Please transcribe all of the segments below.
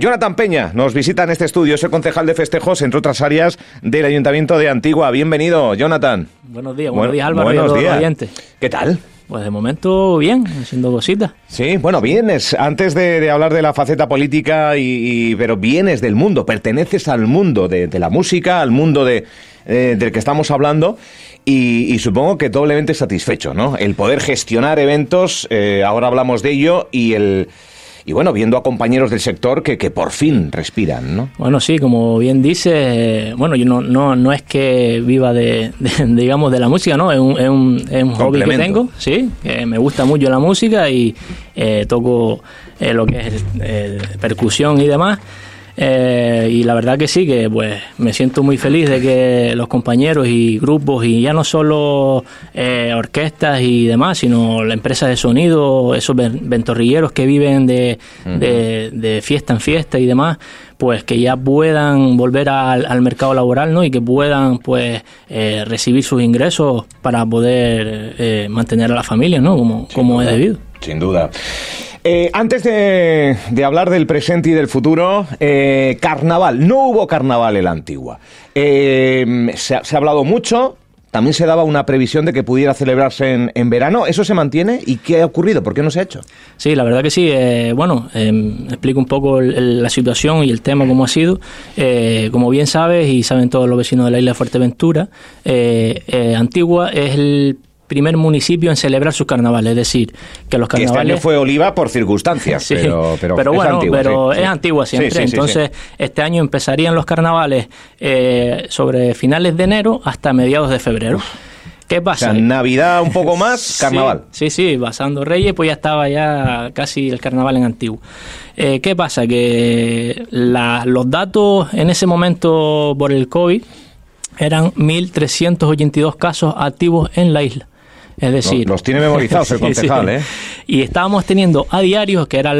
Jonathan Peña nos visita en este estudio, es el concejal de festejos, entre otras áreas del Ayuntamiento de Antigua. Bienvenido, Jonathan. Buenos días, buenos días Álvaro buenos días. ¿Qué tal? Pues de momento bien, haciendo cositas. Sí, bueno, vienes, antes de, hablar de la faceta política, y, pero vienes del mundo, perteneces al mundo de, la música, al mundo de, eh, del que estamos hablando, y, supongo que doblemente satisfecho, ¿no? El poder gestionar eventos, eh, ahora hablamos de ello, y el y bueno, viendo a compañeros del sector que, que por fin respiran, ¿no? Bueno, sí, como bien dice, bueno, yo no, no, no es que viva de, digamos, de la música, ¿no? Es un, es un, es un hobby que tengo, sí, que me gusta mucho la música y eh, toco eh, lo que es eh, percusión y demás. Eh, y la verdad que sí, que pues me siento muy feliz de que los compañeros y grupos, y ya no solo eh, orquestas y demás, sino la empresa de sonido, esos ventorrilleros que viven de, de, fiesta en fiesta y demás, pues que ya puedan volver al, mercado laboral ¿no? y que puedan pues eh, recibir sus ingresos para poder mantener a la familia ¿no? como, como es debido. Sin duda. Eh, antes de, hablar del presente y del futuro, eh, carnaval. No hubo carnaval en la antigua. Eh, se, ha hablado mucho. También se daba una previsión de que pudiera celebrarse en, verano. ¿Eso se mantiene? ¿Y qué ha ocurrido? ¿Por qué no se ha hecho? Sí, la verdad que sí. bueno, explico un poco la situación y el tema, cómo ha sido. como bien sabes y saben todos los vecinos de la isla de Fuerteventura, Antigua es el primer municipio en celebrar sus carnavales, es decir, que los carnavales... este año fue Oliva por circunstancias, pero, pero, bueno, pero es antigua siempre. Entonces, este año empezarían los carnavales eh, sobre finales de enero hasta mediados de febrero. ¿Qué pasa? Navidad un poco más, carnaval. Sí, sí, basando Reyes, pues ya estaba ya casi el carnaval en antiguo. Eh, ¿Qué pasa? Que los datos en ese momento por el COVID eran 1.382 casos activos en la isla. Es decir, los, tiene memorizados el concejal, ¿eh? Y estábamos teniendo a diario, que era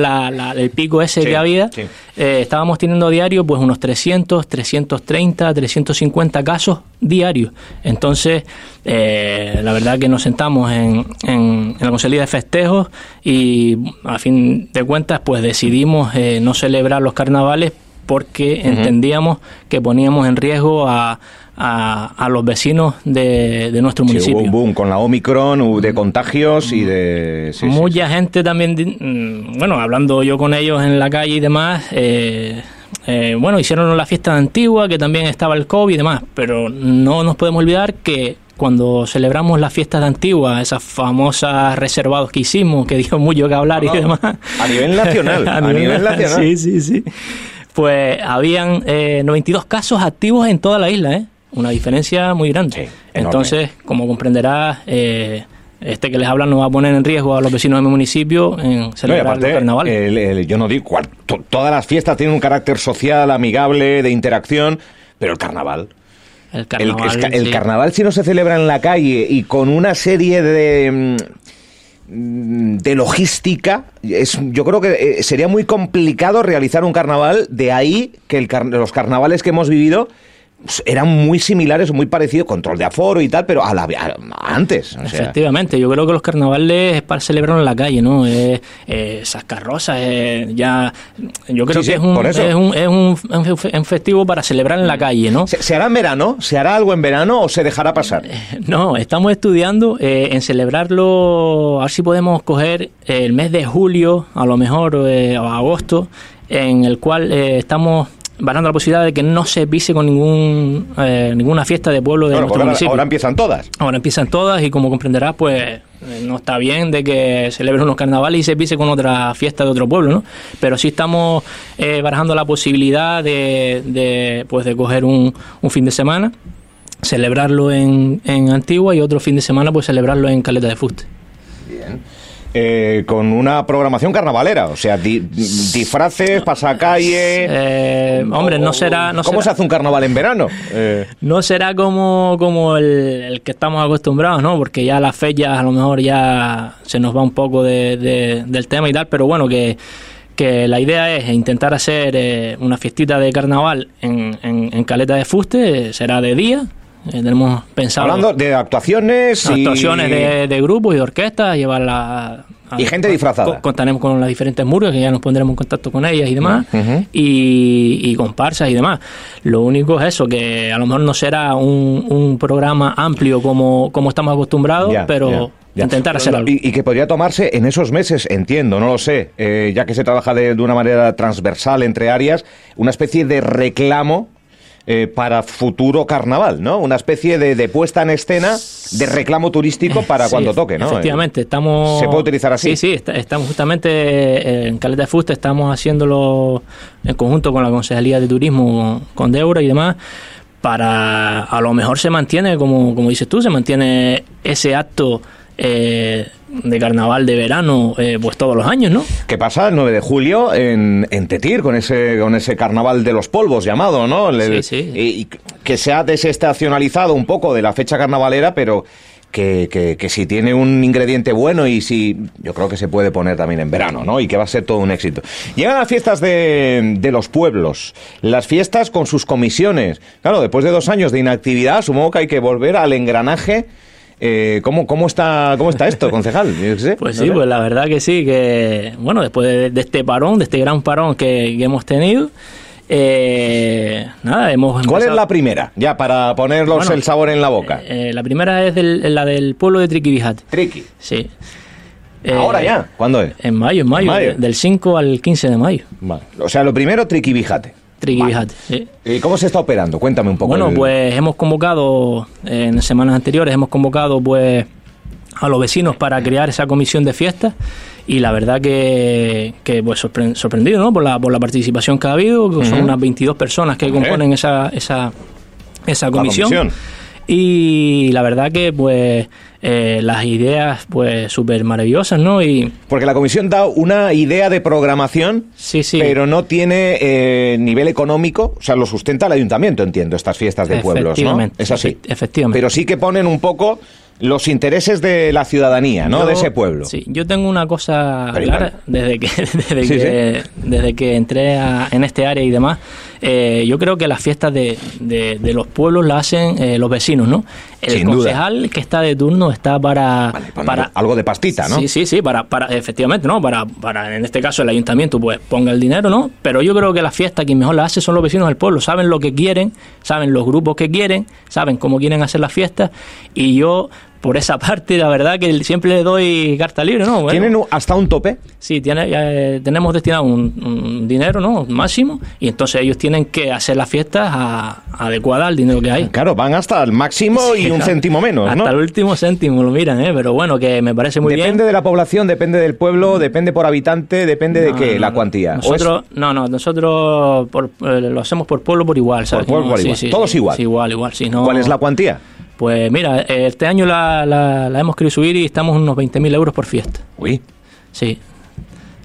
el pico ese que había, eh, estábamos teniendo a diario pues unos 300, 330, 350 casos diarios. Entonces, eh, la verdad que nos sentamos en, en, la Consejería de Festejos y a fin de cuentas pues decidimos eh, no celebrar los carnavales porque entendíamos que poníamos en riesgo a, a, los vecinos de, nuestro municipio. hubo un boom con la Omicron de contagios y de... Mucha gente también, mm, bueno, hablando yo con ellos en la calle y demás, eh, eh, bueno, hicieron la fiesta antigua, que también estaba el COVID y demás, pero no nos podemos olvidar que cuando celebramos las fiestas de Antigua, esas famosas reservados que hicimos, que dio mucho que hablar y demás. A nivel nacional, a, nivel, nacional. Sí, sí, sí. Pues habían 92 eh, casos activos en toda la isla, ¿eh? Una diferencia muy grande. Entonces, como comprenderás, eh, este que les habla no va a poner en riesgo a los vecinos de mi municipio en celebrar el carnaval. yo no digo, todas las fiestas tienen un carácter social, amigable, de interacción, pero el carnaval... El carnaval, el, carnaval si no se celebra en la calle y con una serie de mm, de logística, es, yo creo que eh, sería muy complicado realizar un carnaval, de ahí que el, los carnavales que hemos vivido eran muy similares, muy parecidos, control de aforo y tal, pero a la, antes. Efectivamente, yo creo que los carnavales es para celebrar en la calle, ¿no? Eh, esas carrozas, ya. Yo creo que es, un, es, un, es un, festivo para celebrar en la calle, ¿no? ¿Se, hará en verano? ¿Se hará algo en verano o se dejará pasar? Eh, no, estamos estudiando eh, en celebrarlo, a ver si podemos coger el mes de julio, a lo mejor, o agosto, en el cual estamos barrando la posibilidad de que no se pise con ningún eh, ninguna fiesta de pueblo de nuestro ahora, municipio. Ahora empiezan todas. Ahora empiezan todas y como comprenderás, pues eh, no está bien de que celebren unos carnavales y se pise con otra fiesta de otro pueblo, ¿no? Pero sí estamos eh, barajando la posibilidad de, de, pues de coger un, un fin de semana, celebrarlo en, en Antigua y otro fin de semana pues celebrarlo en Caleta de Fuste. Eh, con una programación carnavalera, o sea, disfraces, pasacalle. Eh, hombre, no será. No ¿Cómo se hace un carnaval en verano? Eh. No será como, como el, que estamos acostumbrados, ¿no? Porque ya las fechas a lo mejor ya se nos va un poco del tema y tal, pero bueno, que que la idea es intentar hacer una fiestita de carnaval en, en, Caleta de Fuste, será de día, tenemos pensado... Hablando de actuaciones y... Actuaciones de, de grupos y orquestas, llevarla y gente disfrazada. Contaremos con las diferentes murgas, que ya nos pondremos en contacto con ellas y demás, y, y comparsas y demás. Lo único es eso, que a lo mejor no será un, un programa amplio como, como estamos acostumbrados, pero... Intentar hacer algo. Y, que podría tomarse en esos meses, entiendo, no lo sé, eh, ya que se trabaja de, de una manera transversal entre áreas, una especie de reclamo eh, para futuro carnaval, ¿no? Una especie de, puesta en escena de reclamo turístico para cuando toque, ¿no? Efectivamente, estamos... ¿Se puede utilizar así? Sí, sí, estamos justamente eh, en Caleta de Fusta, estamos haciéndolo en conjunto con la Concejalía de Turismo, con Deura y demás, para a lo mejor se mantiene, como, como dices tú, se mantiene ese acto eh, de carnaval de verano eh, pues todos los años, ¿no? ¿Qué pasa el 9 de julio en, en, Tetir con ese con ese carnaval de los polvos llamado, ¿no? sí, sí. Y, que se ha desestacionalizado un poco de la fecha carnavalera, pero que, que, si tiene un ingrediente bueno y si yo creo que se puede poner también en verano, ¿no? Y que va a ser todo un éxito. Llegan las fiestas de, de los pueblos, las fiestas con sus comisiones. Claro, después de dos años de inactividad, supongo que hay que volver al engranaje eh, ¿cómo, cómo, está, ¿Cómo está esto, concejal? pues sí, pues la verdad que sí, que bueno, después de, este parón, de este gran parón que, hemos tenido, eh, nada, hemos ¿Cuál es la primera? Ya, para ponerlos el sabor en la boca. Eh, la primera es la del pueblo de Triquibijat. Triqui. Sí. ¿Ahora ya? ¿Cuándo es? En mayo, en mayo, del 5 al 15 de mayo. O sea, lo primero, Triquibijate. ¿Y cómo se está operando? Cuéntame un poco. Bueno, pues hemos convocado, en semanas anteriores, hemos convocado pues a los vecinos para crear esa comisión de fiestas y la verdad que, que pues sorprendido ¿no? por, la, por la participación que ha habido, que son unas 22 personas que componen esa, esa, esa comisión. Y la verdad que pues eh, las ideas pues súper maravillosas, ¿no? Y Porque la comisión da una idea de programación, sí, sí. pero no tiene eh, nivel económico, o sea, lo sustenta el ayuntamiento, entiendo, estas fiestas de pueblos, ¿no? Es así. Efectivamente. Pero sí que ponen un poco los intereses de la ciudadanía, ¿no? de ese pueblo. Sí, yo tengo una cosa clara desde que desde, que, desde que entré en este área y demás. Eh, yo creo que las fiestas de, de, los pueblos las hacen eh, los vecinos, ¿no? El concejal que está de turno está para, para algo de pastita, ¿no? Sí, sí, sí, para, para efectivamente, ¿no? Para, para en este caso el ayuntamiento pues ponga el dinero, ¿no? Pero yo creo que las fiestas quien mejor las hace son los vecinos del pueblo, saben lo que quieren, saben los grupos que quieren, saben cómo quieren hacer las fiestas y yo por esa parte, la verdad que siempre le doy carta libre, ¿no? ¿Tienen hasta un tope? Sí, tiene, eh, tenemos destinado un, dinero, ¿no? Máximo, y entonces ellos tienen que hacer las fiestas a, adecuadas al dinero que hay. Claro, van hasta el máximo y un céntimo menos, Hasta el último céntimo lo miran, ¿eh? Pero bueno, que me parece muy bien. Depende de la población, depende del pueblo, depende por habitante, depende de qué, la cuantía. Nosotros, no, no, nosotros eh, lo hacemos por pueblo por igual, ¿sabes? Por pueblo por igual. Todos igual. igual, igual. No... ¿Cuál es la cuantía? Pues mira, este año la, la, la hemos querido subir y estamos unos 20.000 euros por fiesta. Uy. Sí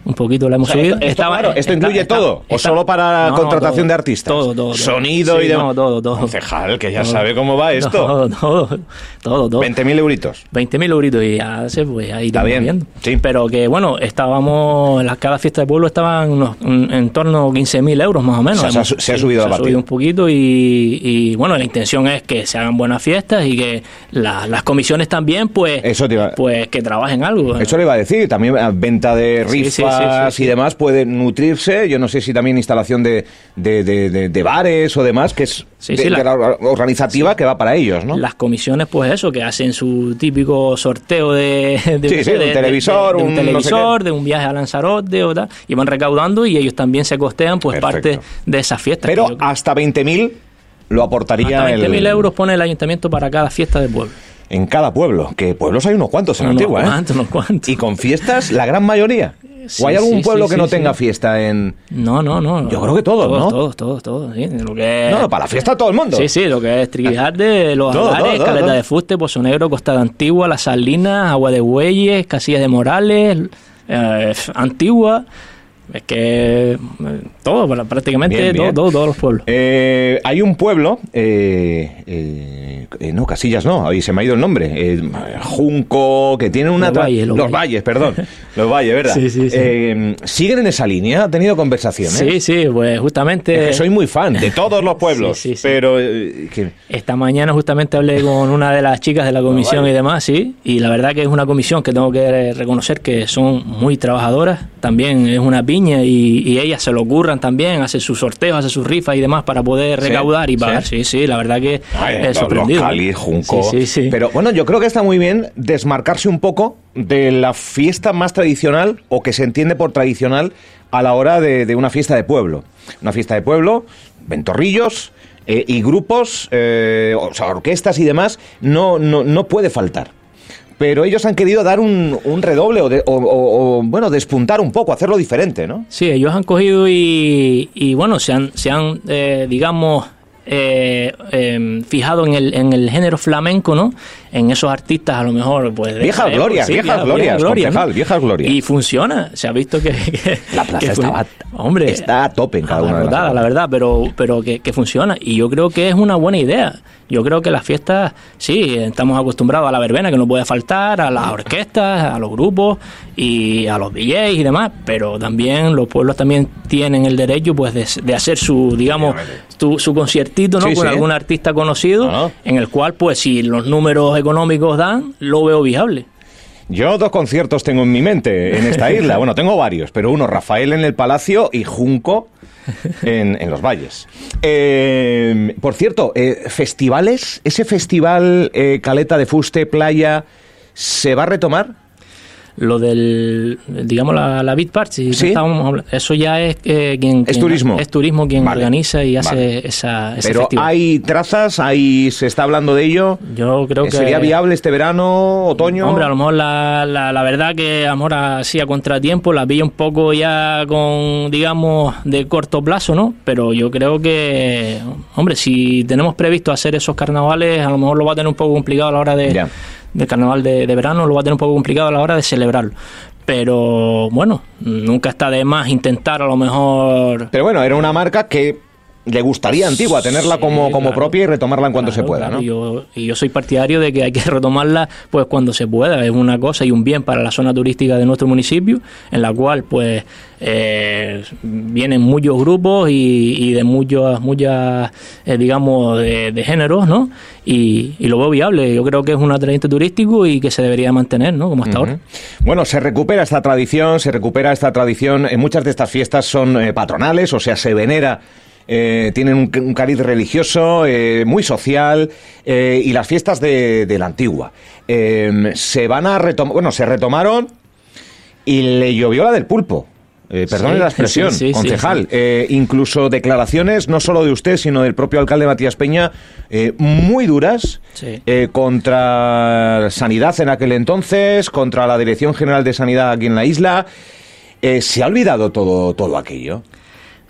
un poquito la hemos subido. Esto, esto incluye todo, o solo para contratación de artistas. Todo, todo. Sonido y demás. todo, todo. Concejal, que ya sabe cómo va esto. Todo, todo, todo. todo. 20.000 euritos. 20.000 euritos y ya se pues ahí Está bien. Viendo. Sí. Pero que bueno, estábamos, las, cada fiesta de pueblo estaban unos, en torno a 15.000 euros más o menos. se, ha, subido se ha subido un poquito y, y, bueno, la intención es que se hagan buenas fiestas y que las comisiones también, pues, Eso pues que trabajen algo. Eso le iba a decir, también venta de rifas y demás pueden nutrirse. Yo no sé si también instalación de, de, bares o demás, que es la, organizativa que va para ellos, ¿no? Las comisiones, pues eso, que hacen su típico sorteo de, un televisor, un, televisor, de un viaje a Lanzarote o tal, y van recaudando y ellos también se costean pues parte de esa fiesta. Pero hasta 20.000 lo aportaría hasta 20.000 euros pone el ayuntamiento para cada fiesta de pueblo en cada pueblo, que pueblos hay unos cuantos en Antigua, ¿eh? unos cuantos. Y con fiestas, la gran mayoría. ¿O hay algún pueblo que no tenga fiesta en...? No, no, no. Yo creo que todos, ¿no? Todos, todos, todos. Sí. Lo que No, para la fiesta todo el mundo. Sí, sí, lo que es Triquijarte, Los Agares, Caleta de Fuste, Pozo Negro, Costa de Antigua, Las Salinas, Agua de Bueyes, Casillas de Morales, eh, Antigua... Es que Todo, prácticamente todos los pueblos. Eh, hay un pueblo, eh, eh, no, Casillas no, ahí se me ha ido el nombre, Junco, que tiene una... Los, valles, los, valles, perdón, los valles, ¿verdad? Sí, sí, sí. ¿Siguen en esa línea? ¿Ha tenido conversaciones? Sí, sí, pues justamente... soy muy fan de todos los pueblos, sí, pero... Esta mañana justamente hablé con una de las chicas de la comisión y demás, sí, y la verdad que es una comisión que tengo que reconocer que son muy trabajadoras, también es una piña y, y ellas se lo ocurran también, hace sus sorteos, hace sus rifas y demás para poder recaudar y pagar. Sí, sí, la verdad que es sorprendido. Junco. Pero bueno, yo creo que está muy bien desmarcarse un poco de la fiesta más tradicional o que se entiende por tradicional a la hora de, una fiesta de pueblo. Una fiesta de pueblo, ventorrillos, eh, y grupos, eh, o sea, orquestas y demás, no, no, no puede faltar pero ellos han querido dar un, redoble o, bueno, despuntar un poco, hacerlo diferente, ¿no? Sí, ellos han cogido y, bueno, se han, se han eh, digamos, eh, em, fijado en el, en el género flamenco, ¿no? En esos artistas a lo mejor, pues... Viejas glorias, viejas glorias, viejas glorias. Y funciona, se ha visto que... la plaza estaba, hombre, está a tope en cada una de las La verdad, pero, pero que, que funciona. Y yo creo que es una buena idea. Yo creo que las fiestas, sí, estamos acostumbrados a la verbena, que no puede faltar, a las orquestas, a los grupos y a los DJs y demás, pero también los pueblos también tienen el derecho pues de, hacer su, digamos, su conciertito, ¿no? Con algún artista conocido, en el cual, pues, si los números económicos dan, lo veo viable. Yo dos conciertos tengo en mi mente en esta isla. Bueno, tengo varios, pero uno Rafael en el Palacio y Junco en, los valles. Eh, por cierto, eh, festivales, ese festival eh, Caleta de Fuste, Playa, ¿se va a retomar? Lo del, digamos, la, la Beat Party, eso ya es eh, quien, Es turismo. Es turismo quien organiza y hace esa, ese Pero hay trazas, hay, se está hablando de ello. Yo creo que... ¿Sería viable este verano, otoño? Hombre, a lo mejor la, la, verdad que a lo mejor así a contratiempo la vi un poco ya con, digamos, de corto plazo, ¿no? Pero yo creo que, hombre, si tenemos previsto hacer esos carnavales, a lo mejor lo va a tener un poco complicado a la hora de del carnaval de, verano, lo va a tener un poco complicado a la hora de celebrarlo pero bueno, nunca está de más intentar a lo mejor. Pero bueno, era una marca que le gustaría Antigua tenerla como, como propia y retomarla en cuanto se pueda, ¿no? Y yo, y yo soy partidario de que hay que retomarla pues cuando se pueda, es una cosa y un bien para la zona turística de nuestro municipio, en la cual pues eh, vienen muchos grupos y, de muchos, muchas, eh, digamos, de, géneros, ¿no? Y, lo veo viable, yo creo que es un atrayente turístico y que se debería mantener, ¿no? Como hasta ahora. Bueno, se recupera esta tradición, se recupera esta tradición, en muchas de estas fiestas son eh, patronales, o sea, se venera eh, tienen un, cariz religioso, eh, muy social, eh, y las fiestas de, la antigua. se van a retomar, bueno, se retomaron y le llovió la del pulpo. Eh, perdone la expresión, concejal. incluso declaraciones, no solo de usted, sino del propio alcalde Matías Peña, muy duras contra Sanidad en aquel entonces, contra la Dirección General de Sanidad aquí en la isla. ¿Se ha olvidado todo, todo aquello?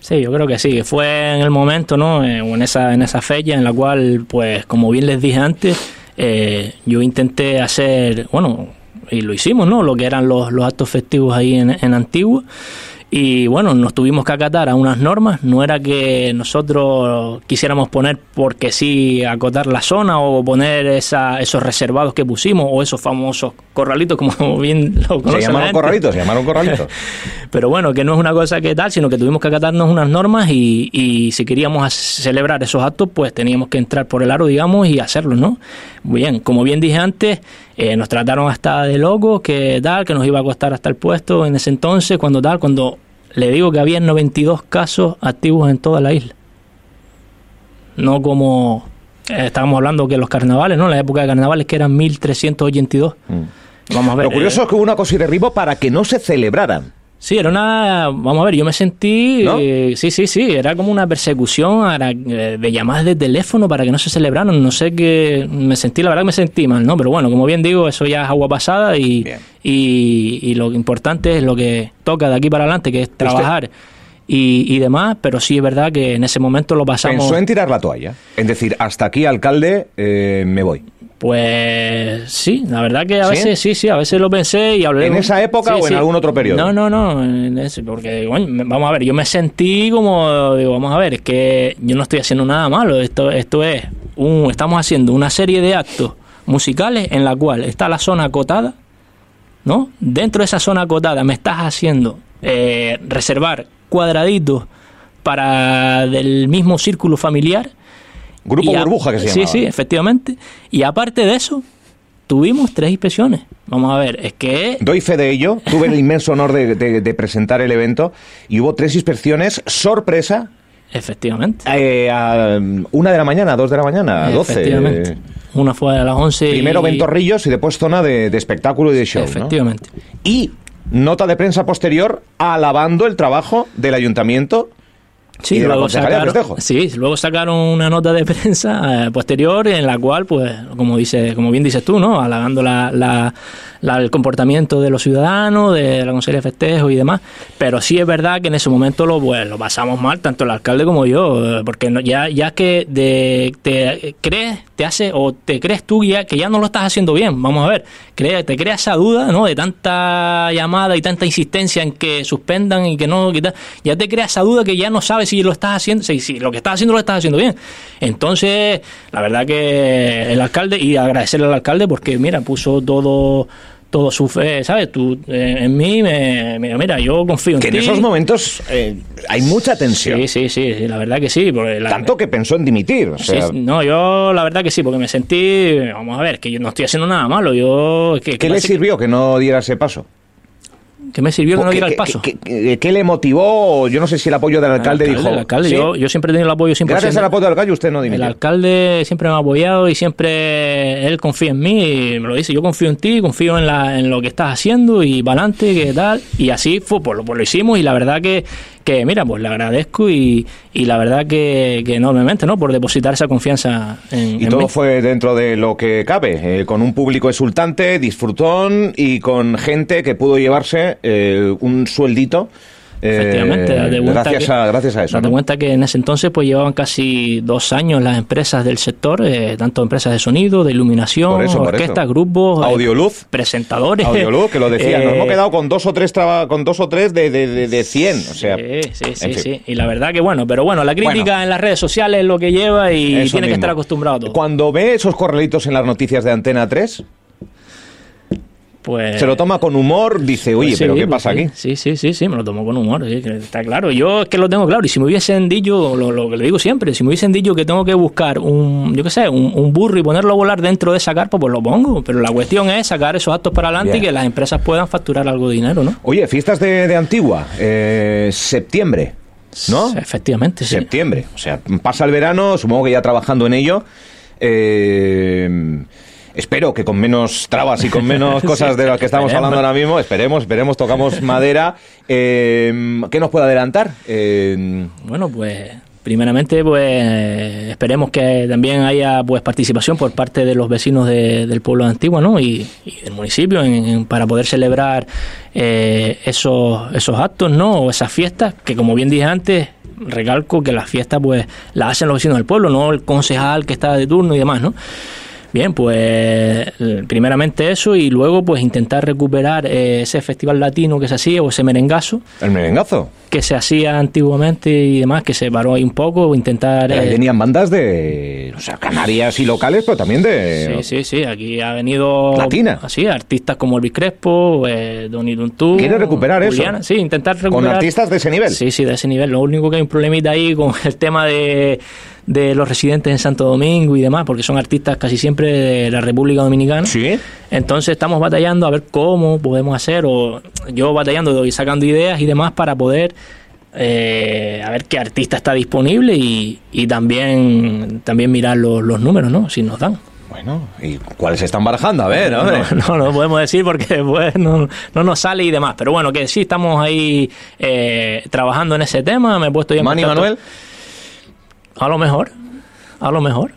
Sí, yo creo que sí, fue en el momento, ¿no? Eh, en esa, en esa fecha en la cual, pues, como bien les dije antes, eh, yo intenté hacer, bueno, y lo hicimos, ¿no? Lo que eran los, los actos festivos ahí en, en Antigua. Y bueno, nos tuvimos que acatar a unas normas, no era que nosotros quisiéramos poner porque sí acotar la zona o poner esa, esos reservados que pusimos o esos famosos corralitos, como bien lo conocen. Se llamaron corralitos, se llamaron corralitos. Pero bueno, que no es una cosa que tal, sino que tuvimos que acatarnos unas normas y, y si queríamos celebrar esos actos, pues teníamos que entrar por el aro, digamos, y hacerlo, ¿no? Muy bien, como bien dije antes, eh, nos trataron hasta de locos, que tal, que nos iba a costar hasta el puesto en ese entonces, cuando tal, cuando le digo que había 92 casos activos en toda la isla. No como eh, estábamos hablando que los carnavales, ¿no? La época de carnavales que eran 1382. Mm. Vamos a ver. Lo curioso eh, es que hubo una cosa y derribo para que no se celebraran. Sí, era una. Vamos a ver, yo me sentí. Eh, sí, sí, sí. Era como una persecución eh, de llamadas de teléfono para que no se celebraran. No sé qué. Me sentí, la verdad que me sentí mal, ¿no? Pero bueno, como bien digo, eso ya es agua pasada y, y, lo importante es lo que toca de aquí para adelante, que es trabajar. Y, y, demás, pero sí es verdad que en ese momento lo pasamos. Pensó en tirar la toalla, en decir, hasta aquí, alcalde, eh, me voy. Pues sí, la verdad que a veces sí, sí, a veces lo pensé y hablé. ¿En esa época o en algún otro periodo? No, no, no, en ese, porque vamos a ver, yo me sentí como, digo, vamos a ver, es que yo no estoy haciendo nada malo, esto, esto es, un, estamos haciendo una serie de actos musicales en la cual está la zona acotada, ¿no? Dentro de esa zona acotada me estás haciendo eh, reservar cuadraditos para del mismo círculo familiar Grupo Burbuja que se llama. Sí, sí, efectivamente. Y aparte de eso, tuvimos tres inspecciones. Vamos a ver, es que... Doy fe de ello. Tuve el inmenso honor de, presentar el evento y hubo tres inspecciones sorpresa. Efectivamente. Eh, a una de la mañana, dos de la mañana, a doce. Efectivamente. Una fue a las once. Primero Ventorrillos y después zona de, espectáculo y de show. Efectivamente. Y nota de prensa posterior alabando el trabajo del ayuntamiento Sí, luego sacaron, sí, luego sacaron una nota de prensa eh, posterior en la cual, pues, como dice, como bien dices tú, ¿no? Halagando la, la, el comportamiento de los ciudadanos, de la Consejería de Festejo y demás. Pero sí es verdad que en ese momento lo, pues, lo pasamos mal, tanto el alcalde como yo, eh, porque ya, ya que de, te crees, te hace, o te crees tú ya, que ya no lo estás haciendo bien, vamos a ver, crea, te crea esa duda, ¿no? De tanta llamada y tanta insistencia en que suspendan y que no, ya te crea esa duda que ya no sabes si lo estás haciendo, si, si lo que estás haciendo lo estás haciendo bien. Entonces, la verdad que el alcalde, y agradecerle al alcalde porque, mira, puso todo todo su fe, ¿sabes? Tú eh, en mí, me, mira, yo confío en que ti. en esos momentos eh, hay mucha tensión. Sí, sí, sí, la verdad que sí. Porque Tanto que pensó en dimitir. no, yo la verdad que sí, porque me sentí, vamos a ver, que yo no estoy haciendo nada malo. Yo, que, ¿Qué le sirvió que no diera ese paso? ¿Qué me sirvió que no diera el paso? ¿qué, le motivó? Yo no sé si el apoyo del alcalde, dijo. El alcalde, yo, yo, siempre he tenido el apoyo siempre. Gracias al apoyo del alcalde usted no dimite. El alcalde siempre me ha apoyado y siempre él confía en mí y me lo dice. Yo confío en ti, confío en, la, en lo que estás haciendo y para adelante, que tal. Y así fue, pues, pues lo hicimos y la verdad que que mira, pues le agradezco y, y la verdad que, enormemente, ¿no? Por depositar esa confianza en Y todo fue dentro de lo que cabe, eh, con un público exultante, disfrutón y con gente que pudo llevarse eh, un sueldito Efectivamente, eh, gracias, a, gracias a eso. Date cuenta que en ese entonces pues llevaban casi dos años las empresas del sector, eh, tanto empresas de sonido, de iluminación, orquestas, grupos, eh, audioluz, presentadores. Audioluz, que lo decía, nos hemos quedado con dos o tres con dos o tres de, de, de, 100. O sea, sí, sí, sí, sí, Y la verdad que bueno, pero bueno, la crítica en las redes sociales es lo que lleva y tiene que estar acostumbrado todo. Cuando ve esos correlitos en las noticias de Antena 3, pues, se lo toma con humor, dice, oye, pues pero ¿qué pues pasa aquí? Sí, sí, sí, sí, me lo tomo con humor, está claro. Yo es que lo tengo claro, y si me hubiesen dicho, lo, que le digo siempre, si me hubiesen dicho que tengo que buscar un, yo qué sé, un, burro y ponerlo a volar dentro de esa carpa, pues lo pongo. Pero la cuestión es sacar esos actos para adelante y que las empresas puedan facturar algo de dinero, ¿no? Oye, fiestas de, Antigua, eh, septiembre, ¿no? Efectivamente, sí. Septiembre, o sea, pasa el verano, supongo que ya trabajando en ello. Eh, espero que con menos trabas y con menos cosas de las que estamos hablando ahora mismo, esperemos, esperemos, tocamos madera. Eh, ¿Qué nos puede adelantar? Eh, bueno, pues primeramente pues esperemos que también haya pues participación por parte de los vecinos del pueblo de Antigua ¿no? y, del municipio para poder celebrar eh, esos, esos actos ¿no? o esas fiestas que como bien dije antes recalco que las fiestas pues las hacen los vecinos del pueblo no el concejal que está de turno y demás ¿no? Bien, pues primeramente eso y luego pues intentar recuperar eh, ese festival latino que se hacía o ese merengazo. ¿El merengazo? Que se hacía antiguamente y demás, que se paró ahí un poco, intentar... Eh, tenían bandas de, o sea, canarias y locales, pero también de... Sí, sí, sí, aquí ha venido... Latina. Así, artistas como Elvis Crespo, eh, Donny Duntú... ¿Quiere recuperar eso? Sí, intentar recuperar... ¿Con artistas de ese nivel? Sí, sí, de ese nivel. Lo único que hay un problemita ahí con el tema de de los residentes en Santo Domingo y demás, porque son artistas casi siempre de la República Dominicana. Sí. Entonces estamos batallando a ver cómo podemos hacer, o yo batallando y sacando ideas y demás para poder eh, a ver qué artista está disponible y, y también, también mirar los, los números, ¿no? Si nos dan. Bueno, ¿y cuáles se están barajando? A ver, no, no, no, podemos decir porque pues, no, no, nos sale y demás. Pero bueno, que sí estamos ahí eh, trabajando en ese tema. Me he puesto ya Mani Manuel. A lo mejor, a lo mejor,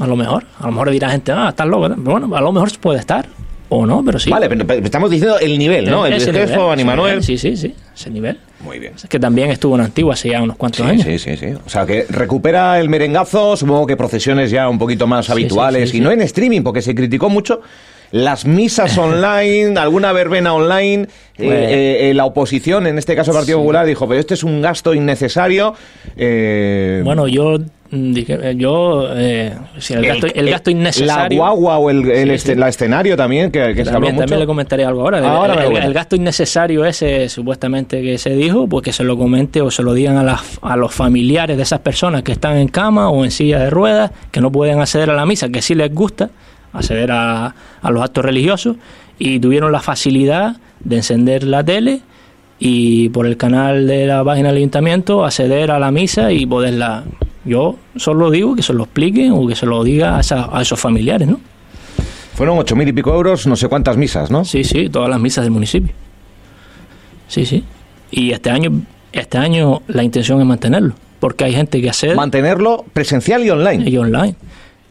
a lo mejor, a lo mejor dirá gente, ah, estás loco. Pero bueno, a lo mejor puede estar. o no, pero sí. Vale, pero, estamos diciendo el nivel, ¿no? El, el jefe, Ani Manuel. Sí, sí, sí, ese nivel. Muy bien. Es que también estuvo en Antigua hace ya unos cuantos años. Sí, sí, sí. O sea, que recupera el merengazo, supongo que procesiones ya un poquito más habituales y no en streaming, porque se criticó mucho las misas online, alguna verbena online, eh, pues- eh, la oposición, en este caso el Partido Popular, dijo, pero este es un gasto innecesario. Eh, bueno, yo yo si el, gasto, el, gasto innecesario. la guagua o el, el la escenario también que, que se habló mucho también le comentaré algo ahora, ahora el, gasto innecesario ese supuestamente que se dijo pues que se lo comente o se lo digan a, las, a los familiares de esas personas que están en cama o en silla de ruedas que no pueden acceder a la misa que sí les gusta acceder a, a los actos religiosos y tuvieron la facilidad de encender la tele y por el canal de la página del ayuntamiento acceder a la misa y poderla. Yo solo digo que se lo expliquen o que se lo diga a, esos familiares, ¿no? Fueron ocho mil y pico euros, no sé cuántas misas, ¿no? Sí, sí, todas las misas del municipio. Sí, sí. Y este año, este año la intención es mantenerlo, porque hay gente que hace Mantenerlo presencial y online. Y online.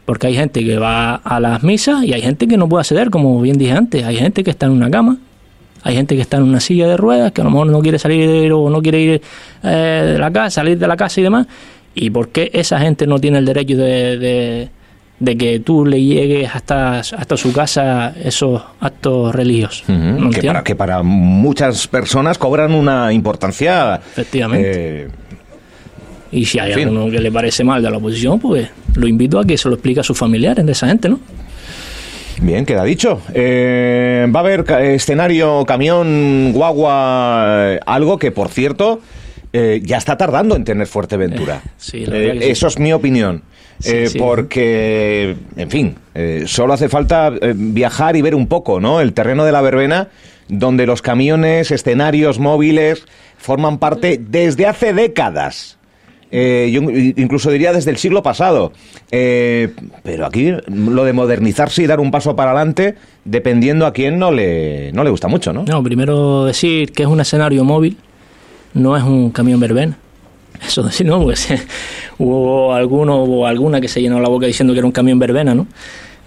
Porque hay gente que va a las misas y hay gente que no puede acceder, como bien dije antes. Hay gente que está en una cama, hay gente que está en una silla de ruedas, que a lo mejor no quiere salir o no quiere ir eh, de la casa, salir de la casa y demás. ¿Y por qué esa gente no tiene el derecho de, de, que tú le llegues hasta, hasta su casa esos actos religiosos? que, para, que para muchas personas cobran una importancia. Efectivamente. Eh, y si hay alguno que le parece mal de la oposición, pues lo invito a que se lo explique a sus familiares de esa gente, ¿no? Bien, queda dicho. Eh, va a haber escenario, camión, guagua, algo que, por cierto, eh, ya está tardando en tener Fuerteventura. Eh, eso es mi opinión. porque, en fin, solo hace falta viajar y ver un poco, ¿no? El terreno de la verbena, donde los camiones, escenarios móviles forman parte desde hace décadas eh, yo incluso diría desde el siglo pasado. Eh, pero aquí lo de modernizarse y dar un paso para adelante, dependiendo a quién no le, no le gusta mucho, ¿no? No, primero decir que es un escenario móvil, no es un camión verbena. Eso decir, no, pues hubo alguno o alguna que se llenó la boca diciendo que era un camión verbena, ¿no?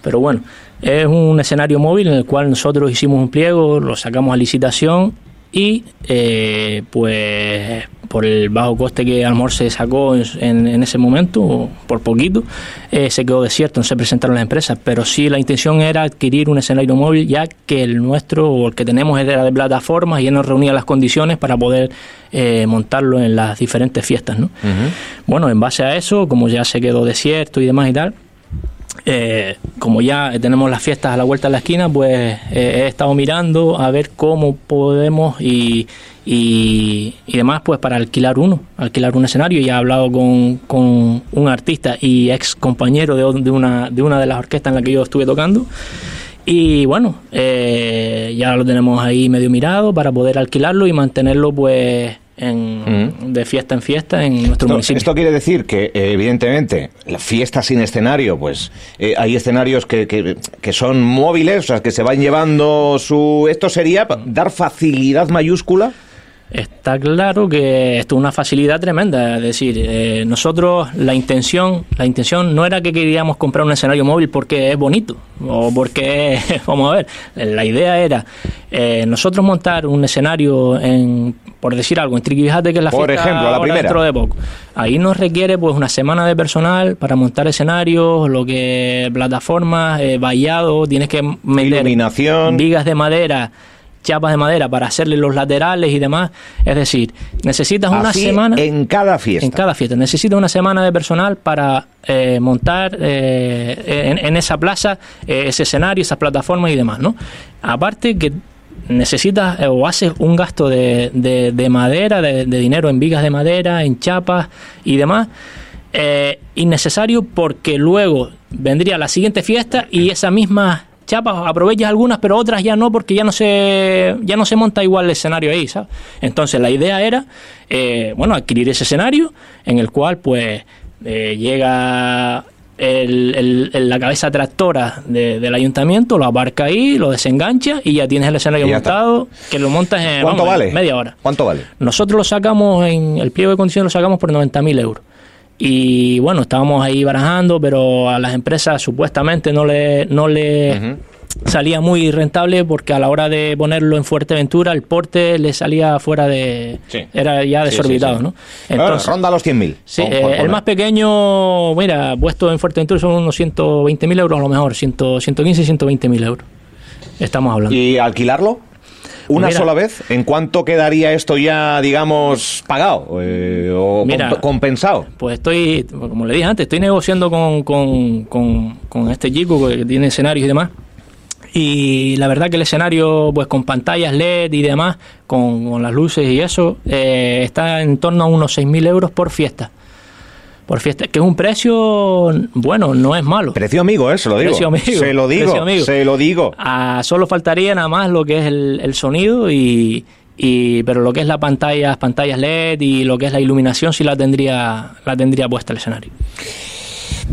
Pero bueno, es un escenario móvil en el cual nosotros hicimos un pliego, lo sacamos a licitación y eh, pues por el bajo coste que Almor se sacó en, en, ese momento, por poquito, eh, se quedó desierto, no se presentaron las empresas, pero sí la intención era adquirir un escenario móvil ya que el nuestro o el que tenemos era de plataformas y ya nos reunía las condiciones para poder eh, montarlo en las diferentes fiestas. ¿no? Bueno, en base a eso, como ya se quedó desierto y demás y tal, eh, como ya tenemos las fiestas a la vuelta de la esquina, pues eh, he estado mirando a ver cómo podemos y, y, demás, pues para alquilar uno, alquilar un escenario. Ya he hablado con, con un artista y ex compañero de, de, una, de una de las orquestas en la que yo estuve tocando. Y bueno, eh, ya lo tenemos ahí medio mirado para poder alquilarlo y mantenerlo pues en, de fiesta en fiesta en nuestro municipio. Esto quiere decir que, eh, evidentemente, la fiesta sin escenario, pues eh, hay escenarios que, que, que, son móviles, o sea, que se van llevando su... Esto sería dar facilidad mayúscula Está claro que esto es una facilidad tremenda, es decir, eh, nosotros la intención, la intención no era que queríamos comprar un escenario móvil porque es bonito o porque, vamos a ver, la idea era eh, nosotros montar un escenario en, por decir algo, en Triquijate, que es la por ejemplo, la primera. dentro de poco. Ahí nos requiere pues una semana de personal para montar escenarios, lo que plataformas, eh, vallado, tienes que meter iluminación, vigas de madera chapas de madera para hacerle los laterales y demás. Es decir, necesitas una semana. En cada fiesta. En cada fiesta. Necesitas una semana de personal para eh, montar eh, en, esa plaza eh, ese escenario, esas plataformas y demás, ¿no? Aparte que necesitas o haces un gasto de, de, madera, de, dinero en vigas de madera, en chapas y demás. innecesario porque luego vendría la siguiente fiesta y esa misma chapas, aprovechas algunas, pero otras ya no, porque ya no se, ya no se monta igual el escenario ahí, ¿sabes? Entonces la idea era, eh, bueno, adquirir ese escenario en el cual, pues, eh, llega el, la cabeza tractora del ayuntamiento, lo abarca ahí, lo desengancha y ya tienes el escenario montado, que lo montas en ¿Cuánto vale? media hora. ¿Cuánto vale? Nosotros lo sacamos en el pliego de condiciones, lo sacamos por 90.000 euros. Y bueno, estábamos ahí barajando, pero a las empresas supuestamente no le, no le, salía muy rentable porque a la hora de ponerlo en Fuerteventura el porte le salía fuera de... Era ya desorbitado, ¿no? Entonces, ronda los 100.000. Sí, eh, el más pequeño, mira, puesto en Fuerteventura son unos 120.000 euros a lo mejor, 100, 115 y 120.000 euros. Estamos hablando. ¿Y alquilarlo? ¿Una sola vez? ¿En cuánto quedaría esto ya, digamos, pagado eh, o compensado? Pues estoy, como le dije antes, estoy negociando con, con, con este chico que tiene escenarios y demás y la verdad que el escenario, pues con pantallas LED y demás, con, las luces y eso, eh, está en torno a unos 6.000 euros por fiesta. Por fiesta, que es un precio, bueno, no es malo. Precio amigo, ¿eh? Se lo digo. Precio amigo. Se lo digo, se lo digo. Ah, solo faltaría nada más lo que es el, sonido y, y pero lo que es la pantalla, pantallas LED y lo que es la iluminación sí la tendría la tendría puesta el escenario.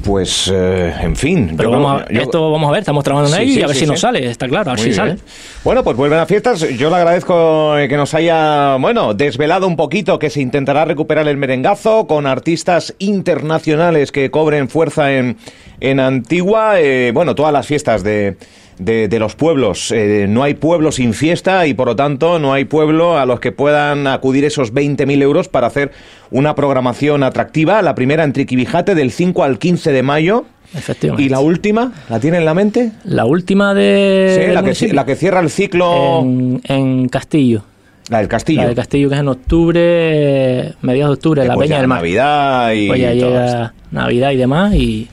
Pues, eh, en fin. Pero vamos a, esto vamos a ver, estamos trabajando en ello y a ver si nos sale, está claro, a ver si sale. Bueno, pues vuelven a fiestas. Yo le agradezco eh, que nos haya, bueno, desvelado un poquito que se intentará recuperar el merengazo con artistas internacionales que cobren fuerza en, en Antigua. Eh, bueno, todas las fiestas de de, los pueblos. Eh, no hay pueblo sin fiesta y por lo tanto no hay pueblo a los que puedan acudir esos 20.000 euros para hacer una programación atractiva. La primera en Triquibijate del 5 al 15 de mayo. Efectivamente. ¿Y la última? ¿La tiene en la mente? La última de... Sí, la que, la que, cierra el ciclo... En, Castillo. La del Castillo. La del Castillo, que es en octubre, mediados de octubre, la Peña del Mar. Navidad y. Pues ya llega Navidad y demás, y,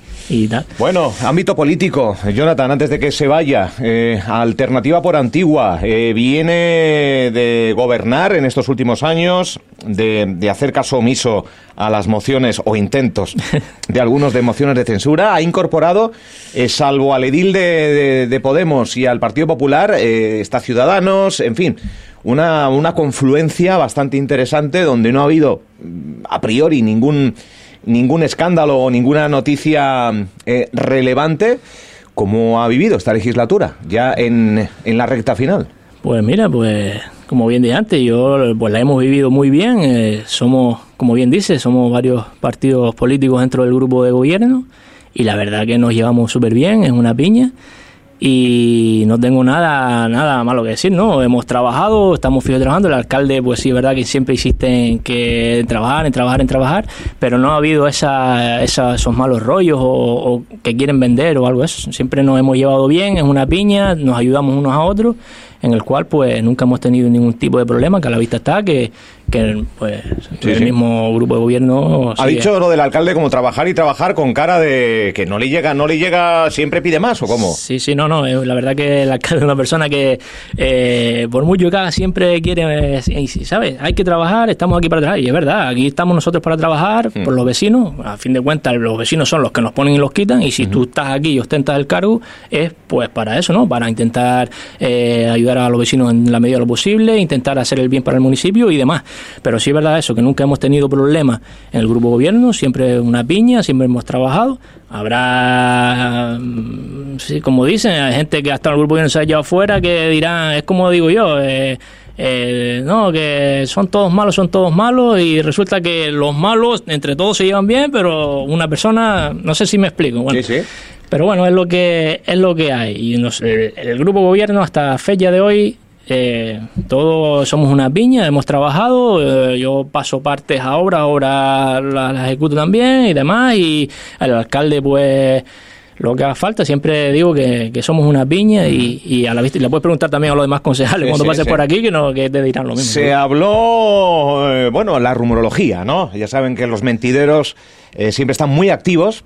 bueno, ámbito político. Jonathan, antes de que se vaya, eh, Alternativa por Antigua eh, viene de gobernar en estos últimos años, de, hacer caso omiso a las mociones o intentos de algunos de mociones de censura. Ha incorporado, eh, salvo al edil de, Podemos y al Partido Popular, está Ciudadanos, en fin. Una, una confluencia bastante interesante donde no ha habido a priori ningún ningún escándalo o ninguna noticia eh, relevante. ¿Cómo ha vivido esta legislatura ya en, en, la recta final? Pues mira, pues como bien dije antes, yo pues la hemos vivido muy bien. Eh, somos, como bien dice, somos varios partidos políticos dentro del grupo de gobierno y la verdad que nos llevamos súper bien, es una piña y no tengo nada nada malo que decir, ¿no? Hemos trabajado, estamos fijos trabajando, el alcalde pues sí es verdad que siempre insiste en que trabajar, en trabajar, en trabajar, pero no ha habido esa, esos malos rollos o, o, que quieren vender o algo eso, siempre nos hemos llevado bien, es una piña, nos ayudamos unos a otros en el cual pues nunca hemos tenido ningún tipo de problema, que a la vista está que, que pues el mismo grupo de gobierno ha dicho lo del alcalde como trabajar y trabajar con cara de que no le llega, no le llega, siempre pide más o cómo. Sí, sí, no, no, la verdad que el alcalde es una persona que eh, por mucho que haga siempre quiere, eh, ¿sabes? Hay que trabajar, estamos aquí para trabajar y es verdad, aquí estamos nosotros para trabajar mm. por los vecinos, a fin de cuentas los vecinos son los que nos ponen y los quitan y si tú estás aquí y ostentas el cargo es pues para eso, ¿no? Para intentar eh, ayudar a los vecinos en la medida de lo posible, intentar hacer el bien para el municipio y demás. Pero sí es verdad eso, que nunca hemos tenido problemas en el grupo gobierno, siempre una piña, siempre hemos trabajado. Habrá, mm, sí, como dicen, hay gente que hasta el grupo gobierno se ha llevado afuera que dirán, es como digo yo, eh, eh, no, que son todos malos, son todos malos y resulta que los malos entre todos se llevan bien, pero una persona, no sé si me explico. Bueno, sí, sí. Pero bueno, es lo que es lo que hay. Y el, grupo gobierno hasta fecha de hoy eh, todos somos una piña, hemos trabajado, eh, yo paso partes a obra, ahora las, ejecuto también y demás, y el alcalde pues lo que haga falta, siempre digo que, somos una piña y, a la vista, y le puedes preguntar también a los demás concejales cuando pases por aquí que, no, que te dirán lo mismo. Se habló, eh, bueno, la rumorología, ¿no? Ya saben que los mentideros siempre están muy activos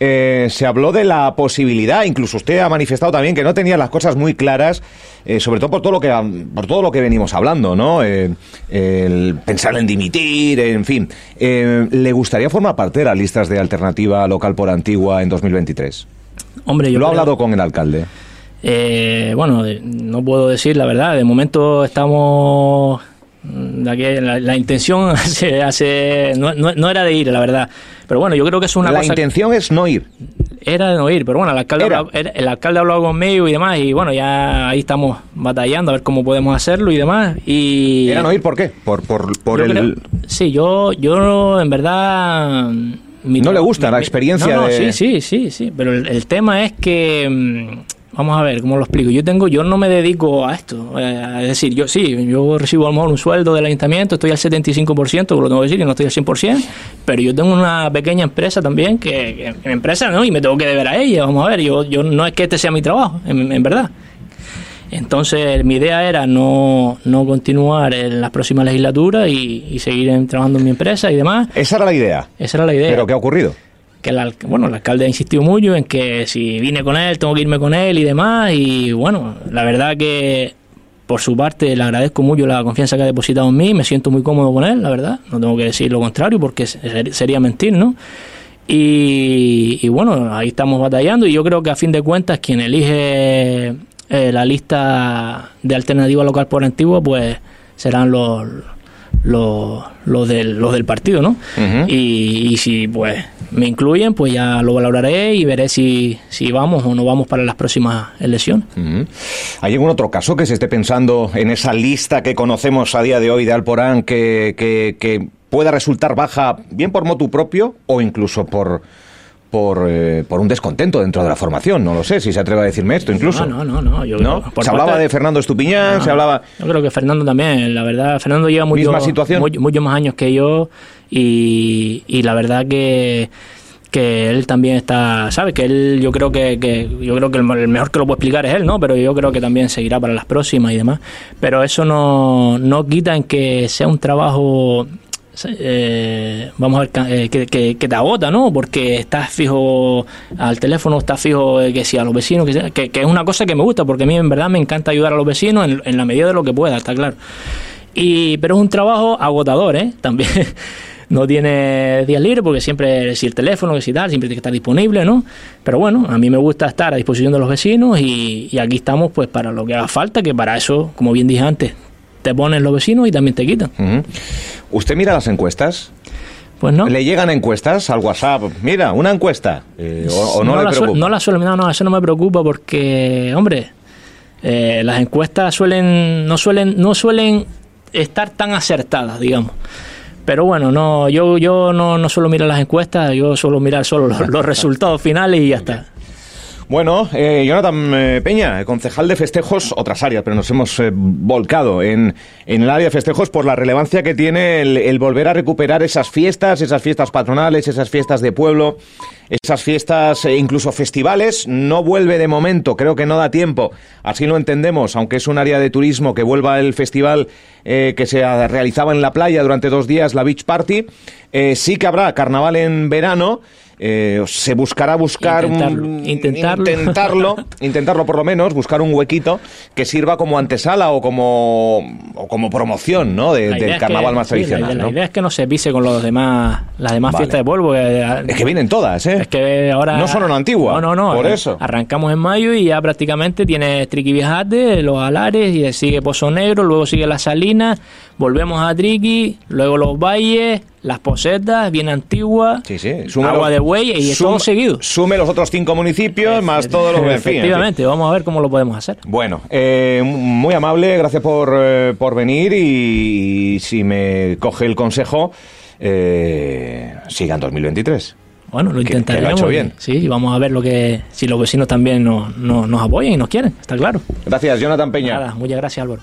eh, se habló de la posibilidad, incluso usted ha manifestado también que no tenía las cosas muy claras, eh, sobre todo por todo lo que por todo lo que venimos hablando, ¿no? Eh, el pensar en dimitir, en fin. ¿Le gustaría formar parte de las listas de alternativa local por Antigua en 2023? Hombre, yo lo ha hablado con el alcalde. bueno, no puedo decir la verdad. De momento estamos la, la, intención se hace, no, no, era de ir, la verdad. Pero bueno, yo creo que es una la intención es no ir. Era de no ir, pero bueno, el alcalde, hablado, el alcalde ha hablado conmigo y demás, y bueno, ya ahí estamos batallando a ver cómo podemos hacerlo y demás. Y ¿Era no ir por qué? Por, por, por el... sí, yo, yo en verdad... no le gusta la experiencia Sí, sí, sí, sí, pero el, tema es que... Vamos a ver, ¿cómo lo explico? Yo tengo, yo no me dedico a esto. Eh, es decir, yo sí, yo recibo a lo mejor un sueldo del ayuntamiento, estoy al 75%, lo tengo que decir, y no estoy al 100%, pero yo tengo una pequeña empresa también, que, que empresa, ¿no? Y me tengo que deber a ella, vamos a ver, yo, yo no es que este sea mi trabajo, en, verdad. Entonces, mi idea era no, no continuar en las próximas legislaturas y, y seguir trabajando en mi empresa y demás. Esa era la idea. Esa era la idea. ¿Pero qué ha ocurrido? Que el, bueno, el alcalde ha insistido mucho en que si vine con él, tengo que irme con él y demás. Y bueno, la verdad que por su parte le agradezco mucho la confianza que ha depositado en mí, me siento muy cómodo con él, la verdad. No tengo que decir lo contrario porque sería mentir, ¿no? Y, bueno, ahí estamos batallando y yo creo que a fin de cuentas quien elige eh, la lista de alternativa local por antiguo, pues serán los los, los, del, los del partido, ¿no? y, si pues me incluyen, pues ya lo valoraré y veré si, si vamos o no vamos para las próximas elecciones. ¿Hay algún otro caso que se esté pensando en esa lista que conocemos a día de hoy de Alporán que, que, que pueda resultar baja bien por motu propio o incluso por por, eh, por un descontento dentro de la formación. No lo sé si se atreve a decirme esto incluso. No, no, no. no, se hablaba de Fernando Estupiñán, se hablaba... Yo creo que Fernando también, la verdad. Fernando lleva mucho, muchos más años que yo y, y la verdad que que él también está, ¿sabes? Que él, yo creo que, que yo creo que el, mejor que lo puede explicar es él, ¿no? Pero yo creo que también seguirá para las próximas y demás. Pero eso no, no quita en que sea un trabajo eh, vamos a ver, eh, que, que, te agota, ¿no? Porque estás fijo al teléfono, estás fijo eh, que si a los vecinos, que, que, es una cosa que me gusta, porque a mí en verdad me encanta ayudar a los vecinos en, la medida de lo que pueda, está claro. Y, pero es un trabajo agotador, ¿eh? También no tiene días libres porque siempre si el teléfono, que si tal, siempre tiene que estar disponible, ¿no? Pero bueno, a mí me gusta estar a disposición de los vecinos y, y aquí estamos pues para lo que haga falta, que para eso, como bien dije antes, te ponen los vecinos y también te quitan. ¿Usted mira las encuestas? Pues no. ¿Le llegan encuestas al WhatsApp? Mira, una encuesta. Eh, o, no, la preocupa? no la suelo, no, no, eso no me preocupa porque, hombre, eh, las encuestas suelen, no suelen, no suelen estar tan acertadas, digamos. Pero bueno, no, yo, yo no, no suelo mirar las encuestas, yo suelo mirar solo los resultados finales y ya está. Bueno, eh, Jonathan eh, Peña, concejal de festejos, otras áreas, pero nos hemos eh, volcado en, en, el área de festejos por la relevancia que tiene el, volver a recuperar esas fiestas, esas fiestas patronales, esas fiestas de pueblo, esas fiestas, e incluso festivales. No vuelve de momento, creo que no da tiempo, así lo entendemos, aunque es un área de turismo que vuelva el festival que se realizaba en la playa durante dos días, la Beach Party. sí que habrá carnaval en verano. Eh, se buscará buscar intentarlo, intentarlo. intentarlo, por lo menos, buscar un huequito que sirva como antesala o como, como promoción ¿no? del carnaval más tradicional. la, idea es que no se pise con los demás, las demás fiestas de polvo. Eh, es que vienen todas, ¿eh? Es que ahora... No son una antigua. No, no, no. Por eso. Arrancamos en mayo y ya prácticamente tiene Triqui Viajate, los Alares, y sigue Pozo Negro, luego sigue La Salinas, volvemos a Triqui, luego los Valles las posetas, bien antiguas, agua de buey y todo seguido. Sume los otros cinco municipios más todos los vecinos. Efectivamente, vamos a ver cómo lo podemos hacer. Bueno, eh, muy amable, gracias por, eh, por venir y, si me coge el consejo, eh, siga en 2023. Bueno, lo intentaremos. Que lo bien. Sí, vamos a ver lo que si los vecinos también nos, nos, nos apoyan y nos quieren, está claro. Gracias, Jonathan Peña. Nada, muchas gracias, Álvaro.